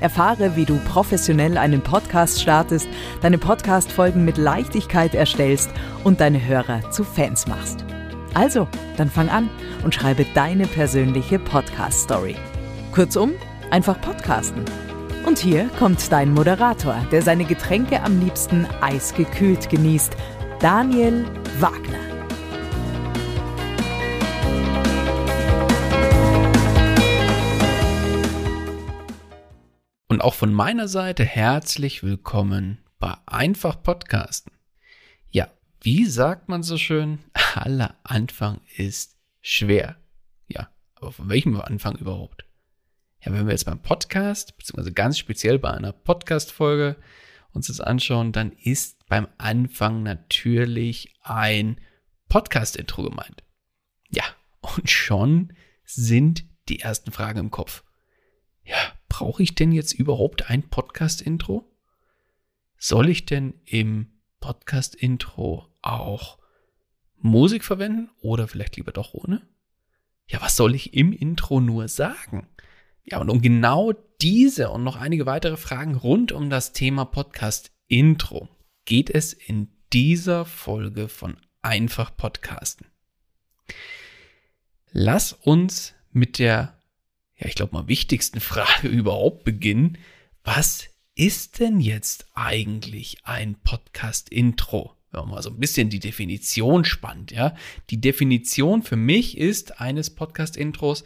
Erfahre, wie du professionell einen Podcast startest, deine Podcast-Folgen mit Leichtigkeit erstellst und deine Hörer zu Fans machst. Also, dann fang an und schreibe deine persönliche Podcast-Story. Kurzum, einfach podcasten. Und hier kommt dein Moderator, der seine Getränke am liebsten eisgekühlt genießt, Daniel Wagner. Und auch von meiner Seite herzlich willkommen bei Einfach Podcasten. Ja, wie sagt man so schön? Aller Anfang ist schwer. Ja, aber von welchem Anfang überhaupt? Ja, wenn wir jetzt beim Podcast, beziehungsweise ganz speziell bei einer Podcast-Folge uns das anschauen, dann ist beim Anfang natürlich ein Podcast-Intro gemeint. Ja, und schon sind die ersten Fragen im Kopf. Ja, brauche ich denn jetzt überhaupt ein Podcast-Intro? Soll ich denn im Podcast-Intro auch Musik verwenden oder vielleicht lieber doch ohne? Ja, was soll ich im Intro nur sagen? Ja, und um genau diese und noch einige weitere Fragen rund um das Thema Podcast-Intro geht es in dieser Folge von Einfach Podcasten. Lass uns mit der ja, ich glaube mal, wichtigsten Frage überhaupt beginnen. Was ist denn jetzt eigentlich ein Podcast-Intro? Wenn man mal so ein bisschen die Definition spannt, ja. Die Definition für mich ist eines Podcast-Intros,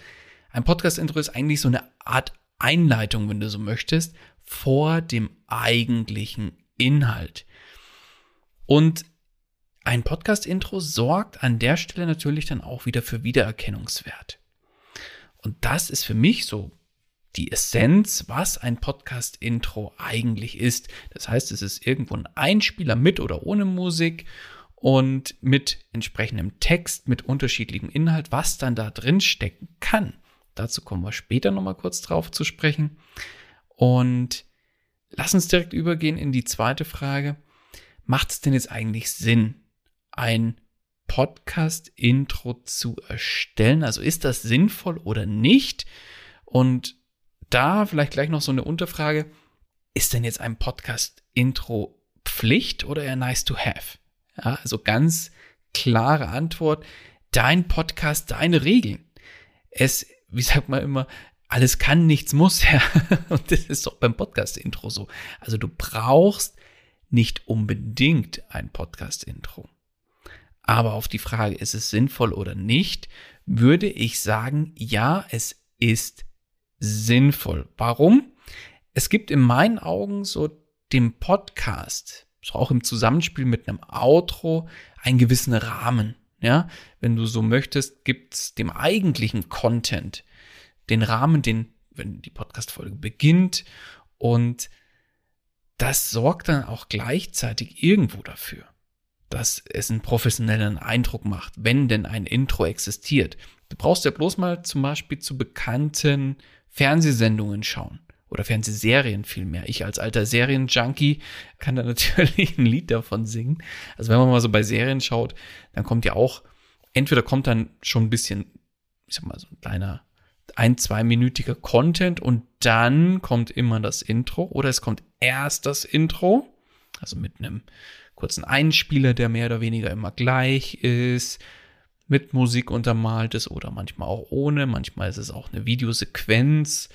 ein Podcast-Intro ist eigentlich so eine Art Einleitung, wenn du so möchtest, vor dem eigentlichen Inhalt. Und ein Podcast-Intro sorgt an der Stelle natürlich dann auch wieder für Wiedererkennungswert. Und das ist für mich so die Essenz, was ein Podcast-Intro eigentlich ist. Das heißt, es ist irgendwo ein Einspieler mit oder ohne Musik und mit entsprechendem Text, mit unterschiedlichem Inhalt, was dann da drin stecken kann. Dazu kommen wir später nochmal kurz drauf zu sprechen. Und lass uns direkt übergehen in die zweite Frage. Macht es denn jetzt eigentlich Sinn, ein Podcast-Intro zu erstellen. Also ist das sinnvoll oder nicht? Und da vielleicht gleich noch so eine Unterfrage. Ist denn jetzt ein Podcast-Intro Pflicht oder eher nice to have? Ja, also ganz klare Antwort. Dein Podcast, deine Regeln. Es, wie sagt man immer, alles kann, nichts muss. Ja. Und das ist doch beim Podcast-Intro so. Also du brauchst nicht unbedingt ein Podcast-Intro. Aber auf die Frage, ist es sinnvoll oder nicht, würde ich sagen, ja, es ist sinnvoll. Warum? Es gibt in meinen Augen so dem Podcast, so auch im Zusammenspiel mit einem Outro, einen gewissen Rahmen. Ja, wenn du so möchtest, gibt's dem eigentlichen Content den Rahmen, den, wenn die Podcast-Folge beginnt und das sorgt dann auch gleichzeitig irgendwo dafür dass es einen professionellen Eindruck macht, wenn denn ein Intro existiert. Du brauchst ja bloß mal zum Beispiel zu bekannten Fernsehsendungen schauen oder Fernsehserien vielmehr. Ich als alter Serienjunkie kann da natürlich ein Lied davon singen. Also wenn man mal so bei Serien schaut, dann kommt ja auch entweder kommt dann schon ein bisschen, ich sag mal, so ein kleiner ein, zweiminütiger Content und dann kommt immer das Intro oder es kommt erst das Intro, also mit einem kurzen Einspieler, der mehr oder weniger immer gleich ist, mit Musik untermalt ist oder manchmal auch ohne, manchmal ist es auch eine Videosequenz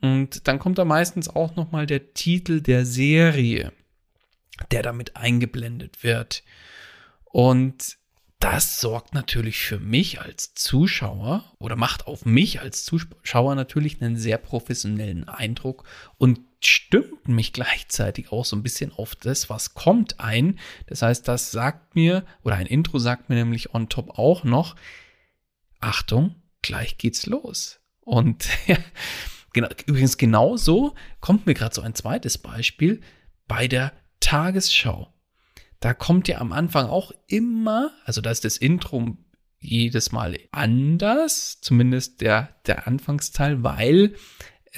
und dann kommt da meistens auch noch mal der Titel der Serie, der damit eingeblendet wird. Und das sorgt natürlich für mich als Zuschauer oder macht auf mich als Zuschauer natürlich einen sehr professionellen Eindruck und stimmt mich gleichzeitig auch so ein bisschen auf das, was kommt ein. Das heißt, das sagt mir, oder ein Intro sagt mir nämlich on top auch noch, Achtung, gleich geht's los. Und genau, übrigens genauso kommt mir gerade so ein zweites Beispiel bei der Tagesschau da kommt ja am Anfang auch immer, also da ist das Intro jedes Mal anders, zumindest der, der Anfangsteil, weil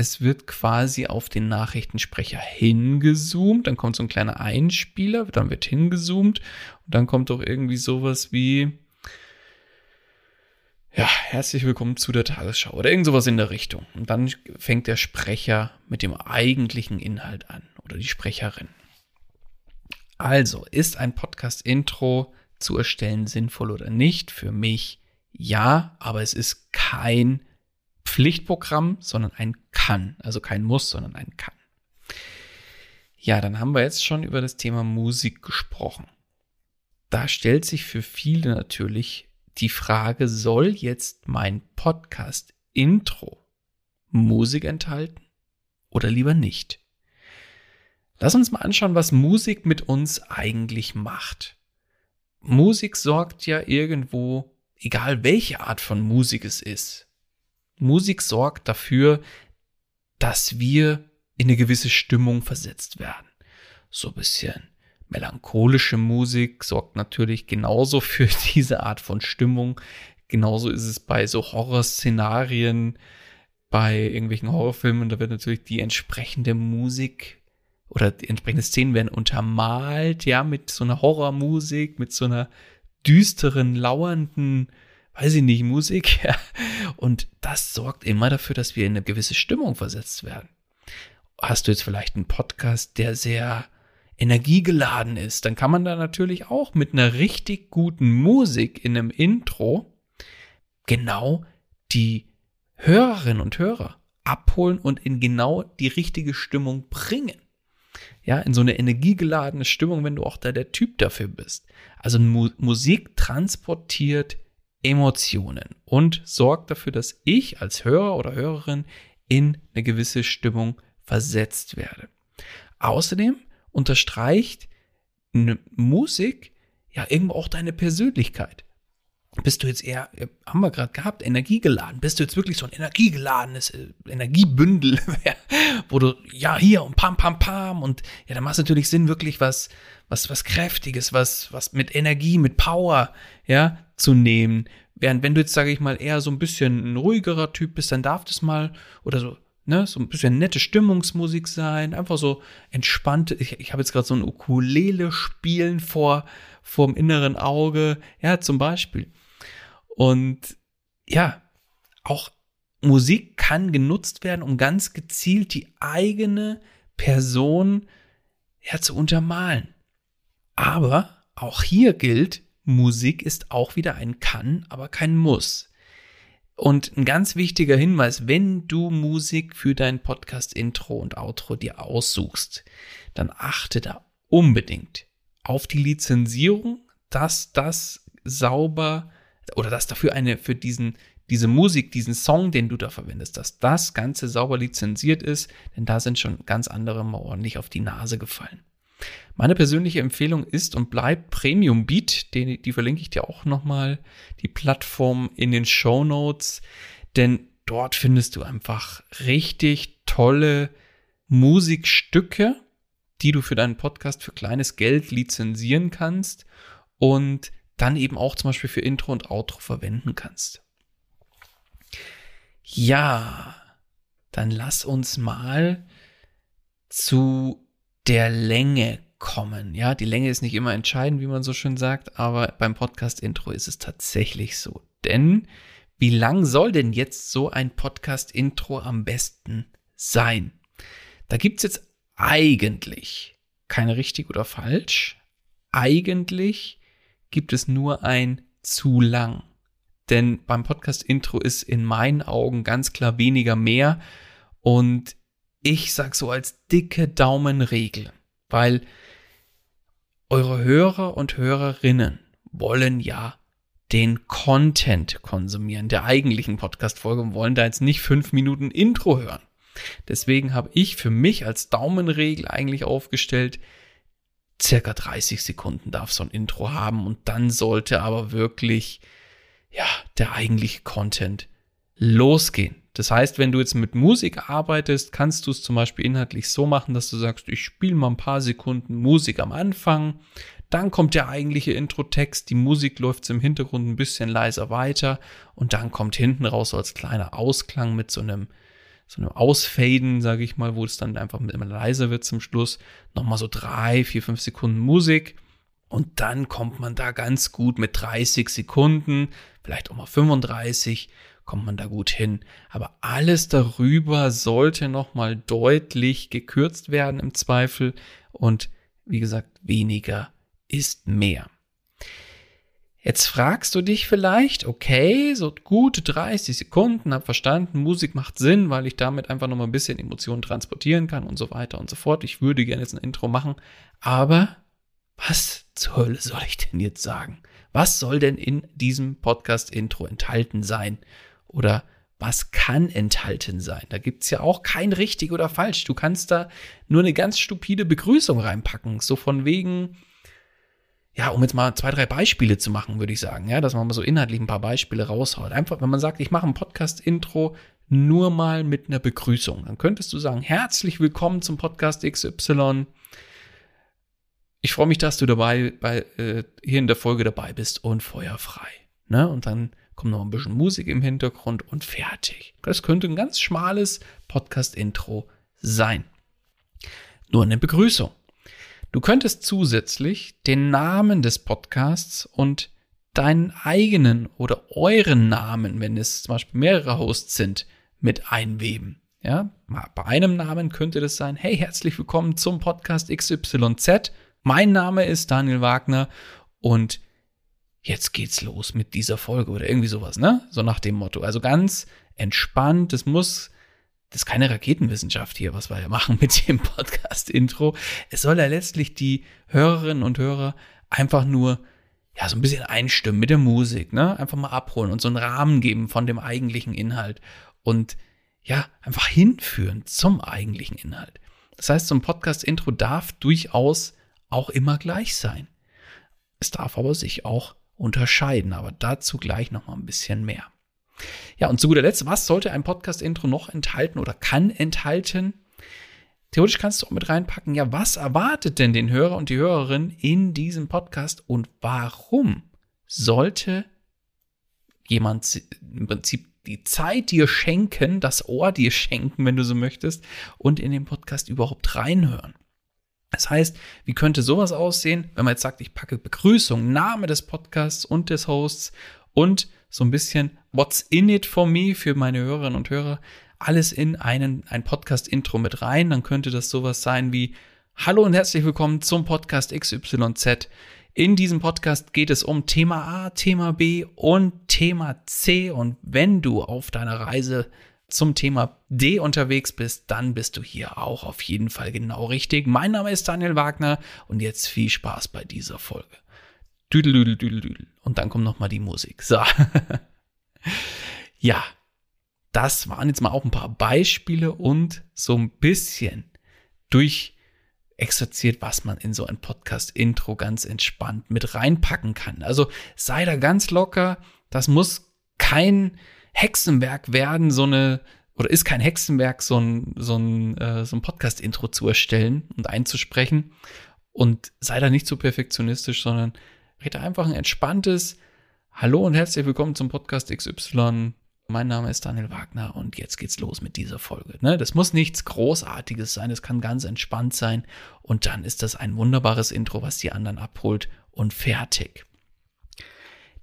es wird quasi auf den Nachrichtensprecher hingezoomt, dann kommt so ein kleiner Einspieler, dann wird hingezoomt und dann kommt doch irgendwie sowas wie ja, herzlich willkommen zu der Tagesschau oder irgend sowas in der Richtung. Und dann fängt der Sprecher mit dem eigentlichen Inhalt an oder die Sprecherin. Also, ist ein Podcast-Intro zu erstellen sinnvoll oder nicht? Für mich ja, aber es ist kein Pflichtprogramm, sondern ein Kann. Also kein Muss, sondern ein Kann. Ja, dann haben wir jetzt schon über das Thema Musik gesprochen. Da stellt sich für viele natürlich die Frage, soll jetzt mein Podcast-Intro Musik enthalten oder lieber nicht? Lass uns mal anschauen, was Musik mit uns eigentlich macht. Musik sorgt ja irgendwo, egal welche Art von Musik es ist. Musik sorgt dafür, dass wir in eine gewisse Stimmung versetzt werden. So ein bisschen melancholische Musik sorgt natürlich genauso für diese Art von Stimmung. Genauso ist es bei so Horrorszenarien, bei irgendwelchen Horrorfilmen, da wird natürlich die entsprechende Musik oder die entsprechenden Szenen werden untermalt, ja, mit so einer Horrormusik, mit so einer düsteren, lauernden, weiß ich nicht, Musik. Ja. Und das sorgt immer dafür, dass wir in eine gewisse Stimmung versetzt werden. Hast du jetzt vielleicht einen Podcast, der sehr energiegeladen ist, dann kann man da natürlich auch mit einer richtig guten Musik in einem Intro genau die Hörerinnen und Hörer abholen und in genau die richtige Stimmung bringen ja, in so eine energiegeladene Stimmung, wenn du auch da der Typ dafür bist. Also Mu Musik transportiert Emotionen und sorgt dafür, dass ich als Hörer oder Hörerin in eine gewisse Stimmung versetzt werde. Außerdem unterstreicht eine Musik ja irgendwo auch deine Persönlichkeit. Bist du jetzt eher, haben wir gerade gehabt, energiegeladen? Bist du jetzt wirklich so ein energiegeladenes äh, Energiebündel, wo du, ja, hier und pam, pam, pam und ja, da macht es natürlich Sinn, wirklich was, was, was Kräftiges, was, was mit Energie, mit Power, ja, zu nehmen. Während wenn du jetzt, sage ich mal, eher so ein bisschen ein ruhigerer Typ bist, dann darf das mal, oder so, ne, so ein bisschen nette Stimmungsmusik sein, einfach so entspannte, ich, ich habe jetzt gerade so ein Ukulele spielen vor, vorm inneren Auge, ja, zum Beispiel. Und ja, auch Musik kann genutzt werden, um ganz gezielt die eigene Person ja, zu untermalen. Aber auch hier gilt, Musik ist auch wieder ein Kann, aber kein Muss. Und ein ganz wichtiger Hinweis, wenn du Musik für dein Podcast-Intro und Outro dir aussuchst, dann achte da unbedingt auf die Lizenzierung, dass das sauber oder dass dafür eine für diesen diese Musik, diesen Song, den du da verwendest, dass das Ganze sauber lizenziert ist, denn da sind schon ganz andere mal ordentlich auf die Nase gefallen. Meine persönliche Empfehlung ist und bleibt Premium Beat, die, die verlinke ich dir auch nochmal, die Plattform in den Show Notes, denn dort findest du einfach richtig tolle Musikstücke, die du für deinen Podcast für kleines Geld lizenzieren kannst und dann eben auch zum Beispiel für Intro und Outro verwenden kannst. Ja, dann lass uns mal zu der Länge kommen. Ja, die Länge ist nicht immer entscheidend, wie man so schön sagt, aber beim Podcast-Intro ist es tatsächlich so. Denn wie lang soll denn jetzt so ein Podcast-Intro am besten sein? Da gibt's jetzt eigentlich keine richtig oder falsch. Eigentlich gibt es nur ein zu lang. Denn beim Podcast-Intro ist in meinen Augen ganz klar weniger mehr. Und ich sag so als dicke Daumenregel, weil eure Hörer und Hörerinnen wollen ja den Content konsumieren, der eigentlichen Podcast-Folge und wollen da jetzt nicht fünf Minuten Intro hören. Deswegen habe ich für mich als Daumenregel eigentlich aufgestellt, circa 30 Sekunden darf so ein Intro haben und dann sollte aber wirklich, ja, der eigentliche Content losgehen. Das heißt, wenn du jetzt mit Musik arbeitest, kannst du es zum Beispiel inhaltlich so machen, dass du sagst, ich spiele mal ein paar Sekunden Musik am Anfang, dann kommt der eigentliche Intro-Text, die Musik läuft im Hintergrund ein bisschen leiser weiter und dann kommt hinten raus so als kleiner Ausklang mit so einem so einem Ausfaden, sage ich mal, wo es dann einfach immer leiser wird zum Schluss. Nochmal so drei, vier, fünf Sekunden Musik. Und dann kommt man da ganz gut mit 30 Sekunden, vielleicht auch mal 35, kommt man da gut hin. Aber alles darüber sollte nochmal deutlich gekürzt werden im Zweifel. Und wie gesagt, weniger ist mehr. Jetzt fragst du dich vielleicht, okay, so gute 30 Sekunden, hab verstanden, Musik macht Sinn, weil ich damit einfach nochmal ein bisschen Emotionen transportieren kann und so weiter und so fort. Ich würde gerne jetzt ein Intro machen, aber was zur Hölle soll ich denn jetzt sagen? Was soll denn in diesem Podcast-Intro enthalten sein? Oder was kann enthalten sein? Da gibt's ja auch kein richtig oder falsch. Du kannst da nur eine ganz stupide Begrüßung reinpacken. So von wegen, ja, um jetzt mal zwei, drei Beispiele zu machen, würde ich sagen, ja, dass man mal so inhaltlich ein paar Beispiele raushaut. Einfach, wenn man sagt, ich mache ein Podcast-Intro nur mal mit einer Begrüßung, dann könntest du sagen, herzlich willkommen zum Podcast XY. Ich freue mich, dass du dabei bei, äh, hier in der Folge dabei bist und feuerfrei. Ne? Und dann kommt noch ein bisschen Musik im Hintergrund und fertig. Das könnte ein ganz schmales Podcast-Intro sein. Nur eine Begrüßung. Du könntest zusätzlich den Namen des Podcasts und deinen eigenen oder euren Namen, wenn es zum Beispiel mehrere Hosts sind, mit einweben. Ja, bei einem Namen könnte das sein, hey, herzlich willkommen zum Podcast XYZ. Mein Name ist Daniel Wagner und jetzt geht's los mit dieser Folge oder irgendwie sowas, ne? So nach dem Motto. Also ganz entspannt. Es muss das ist keine Raketenwissenschaft hier, was wir hier machen mit dem Podcast-Intro. Es soll ja letztlich die Hörerinnen und Hörer einfach nur ja, so ein bisschen einstimmen mit der Musik, ne? Einfach mal abholen und so einen Rahmen geben von dem eigentlichen Inhalt und ja, einfach hinführen zum eigentlichen Inhalt. Das heißt, so ein Podcast-Intro darf durchaus auch immer gleich sein. Es darf aber sich auch unterscheiden, aber dazu gleich noch mal ein bisschen mehr. Ja, und zu guter Letzt, was sollte ein Podcast-Intro noch enthalten oder kann enthalten? Theoretisch kannst du auch mit reinpacken, ja, was erwartet denn den Hörer und die Hörerin in diesem Podcast und warum sollte jemand im Prinzip die Zeit dir schenken, das Ohr dir schenken, wenn du so möchtest, und in den Podcast überhaupt reinhören? Das heißt, wie könnte sowas aussehen, wenn man jetzt sagt, ich packe Begrüßung, Name des Podcasts und des Hosts und so ein bisschen What's in it for me für meine Hörerinnen und Hörer, alles in einen, ein Podcast-Intro mit rein. Dann könnte das sowas sein wie Hallo und herzlich willkommen zum Podcast XYZ. In diesem Podcast geht es um Thema A, Thema B und Thema C. Und wenn du auf deiner Reise zum Thema D unterwegs bist, dann bist du hier auch auf jeden Fall genau richtig. Mein Name ist Daniel Wagner und jetzt viel Spaß bei dieser Folge. Düdel, düdel, düdel, düdel. Und dann kommt noch mal die Musik. So. ja, das waren jetzt mal auch ein paar Beispiele und so ein bisschen durch exerziert, was man in so ein Podcast-Intro ganz entspannt mit reinpacken kann. Also sei da ganz locker. Das muss kein Hexenwerk werden, so eine, oder ist kein Hexenwerk, so ein, so ein, äh, so ein Podcast-Intro zu erstellen und einzusprechen. Und sei da nicht so perfektionistisch, sondern rede einfach ein entspanntes, Hallo und herzlich willkommen zum Podcast XY Mein Name ist Daniel Wagner und jetzt geht's los mit dieser Folge. Ne? Das muss nichts Großartiges sein, es kann ganz entspannt sein und dann ist das ein wunderbares Intro, was die anderen abholt und fertig.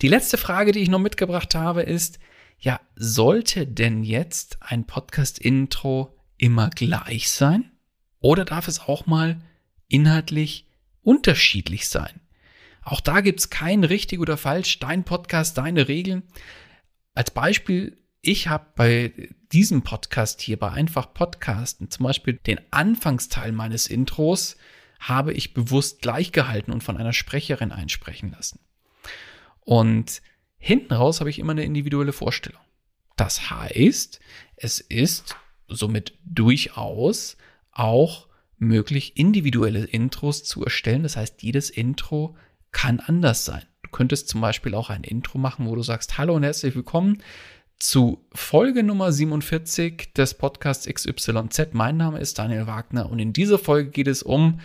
Die letzte Frage, die ich noch mitgebracht habe, ist, ja, sollte denn jetzt ein Podcast-Intro immer gleich sein? Oder darf es auch mal inhaltlich unterschiedlich sein? Auch da gibt's kein richtig oder falsch, dein Podcast, deine Regeln. Als Beispiel, ich habe bei diesem Podcast hier, bei einfach Podcasten, zum Beispiel den Anfangsteil meines Intros, habe ich bewusst gleich gehalten und von einer Sprecherin einsprechen lassen. Und hinten raus habe ich immer eine individuelle Vorstellung. Das heißt, es ist somit durchaus auch möglich, individuelle Intros zu erstellen. Das heißt, jedes Intro kann anders sein. Du könntest zum Beispiel auch ein Intro machen, wo du sagst, hallo und herzlich willkommen zu Folge Nummer 47 des Podcasts XYZ. Mein Name ist Daniel Wagner und in dieser Folge geht es um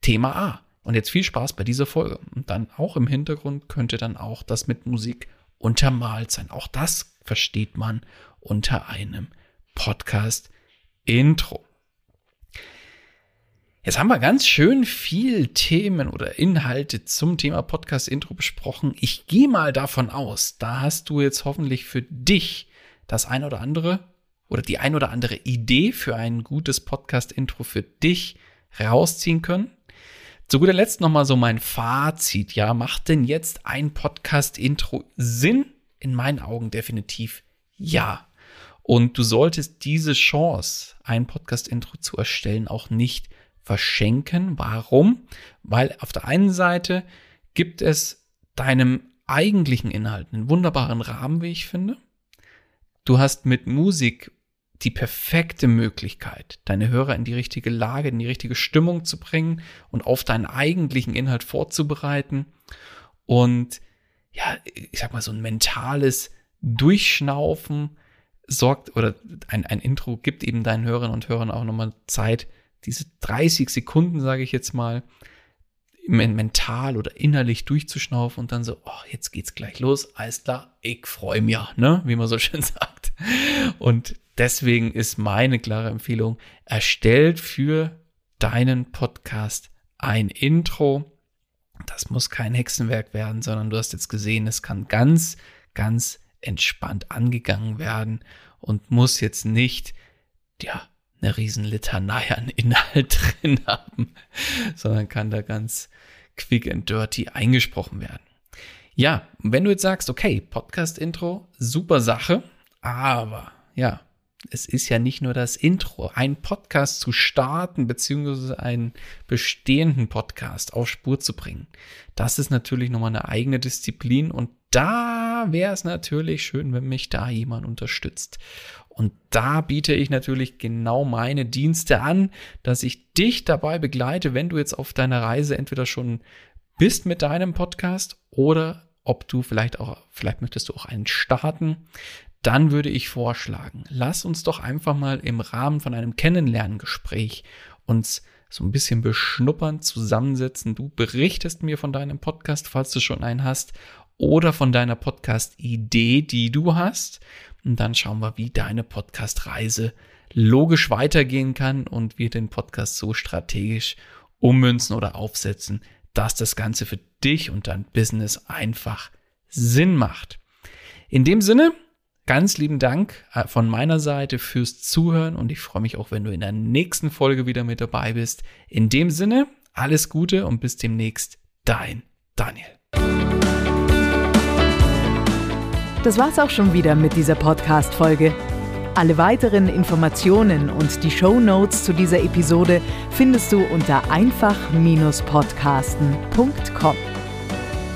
Thema A. Und jetzt viel Spaß bei dieser Folge. Und dann auch im Hintergrund könnte dann auch das mit Musik untermalt sein. Auch das versteht man unter einem Podcast-Intro. Jetzt haben wir ganz schön viel Themen oder Inhalte zum Thema Podcast-Intro besprochen. Ich gehe mal davon aus, da hast du jetzt hoffentlich für dich das ein oder andere oder die ein oder andere Idee für ein gutes Podcast-Intro für dich rausziehen können. Zu guter Letzt nochmal so mein Fazit. Ja, macht denn jetzt ein Podcast-Intro Sinn? In meinen Augen definitiv ja. Und du solltest diese Chance, ein Podcast-Intro zu erstellen, auch nicht verschenken. Warum? Weil auf der einen Seite gibt es deinem eigentlichen Inhalt einen wunderbaren Rahmen, wie ich finde. Du hast mit Musik die perfekte Möglichkeit, deine Hörer in die richtige Lage, in die richtige Stimmung zu bringen und auf deinen eigentlichen Inhalt vorzubereiten. Und ja, ich sag mal, so ein mentales Durchschnaufen sorgt oder ein, ein Intro gibt eben deinen Hörern und Hörern auch nochmal Zeit, diese 30 Sekunden, sage ich jetzt mal, mental oder innerlich durchzuschnaufen und dann so, oh, jetzt geht's gleich los, alles klar, ich freue mich, ne, wie man so schön sagt. Und deswegen ist meine klare Empfehlung, erstellt für deinen Podcast ein Intro. Das muss kein Hexenwerk werden, sondern du hast jetzt gesehen, es kann ganz, ganz entspannt angegangen werden und muss jetzt nicht, ja, eine riesen Litanei an Inhalt drin haben, sondern kann da ganz quick and dirty eingesprochen werden. Ja, wenn du jetzt sagst, okay, Podcast-Intro, super Sache, aber ja, es ist ja nicht nur das Intro, einen Podcast zu starten, beziehungsweise einen bestehenden Podcast auf Spur zu bringen. Das ist natürlich nochmal eine eigene Disziplin und da wäre es natürlich schön, wenn mich da jemand unterstützt. Und da biete ich natürlich genau meine Dienste an, dass ich dich dabei begleite, wenn du jetzt auf deiner Reise entweder schon bist mit deinem Podcast oder ob du vielleicht auch, vielleicht möchtest du auch einen starten, dann würde ich vorschlagen, lass uns doch einfach mal im Rahmen von einem Kennenlerngespräch uns so ein bisschen beschnuppern, zusammensetzen. Du berichtest mir von deinem Podcast, falls du schon einen hast, oder von deiner Podcast-Idee, die du hast. Und dann schauen wir, wie deine Podcast-Reise logisch weitergehen kann und wir den Podcast so strategisch ummünzen oder aufsetzen, dass das Ganze für dich und dein Business einfach Sinn macht. In dem Sinne, ganz lieben Dank äh, von meiner Seite fürs Zuhören und ich freue mich auch, wenn du in der nächsten Folge wieder mit dabei bist. In dem Sinne, alles Gute und bis demnächst, dein Daniel. Das war's auch schon wieder mit dieser Podcast-Folge. Alle weiteren Informationen und die Show Notes zu dieser Episode findest du unter einfach-podcasten.com.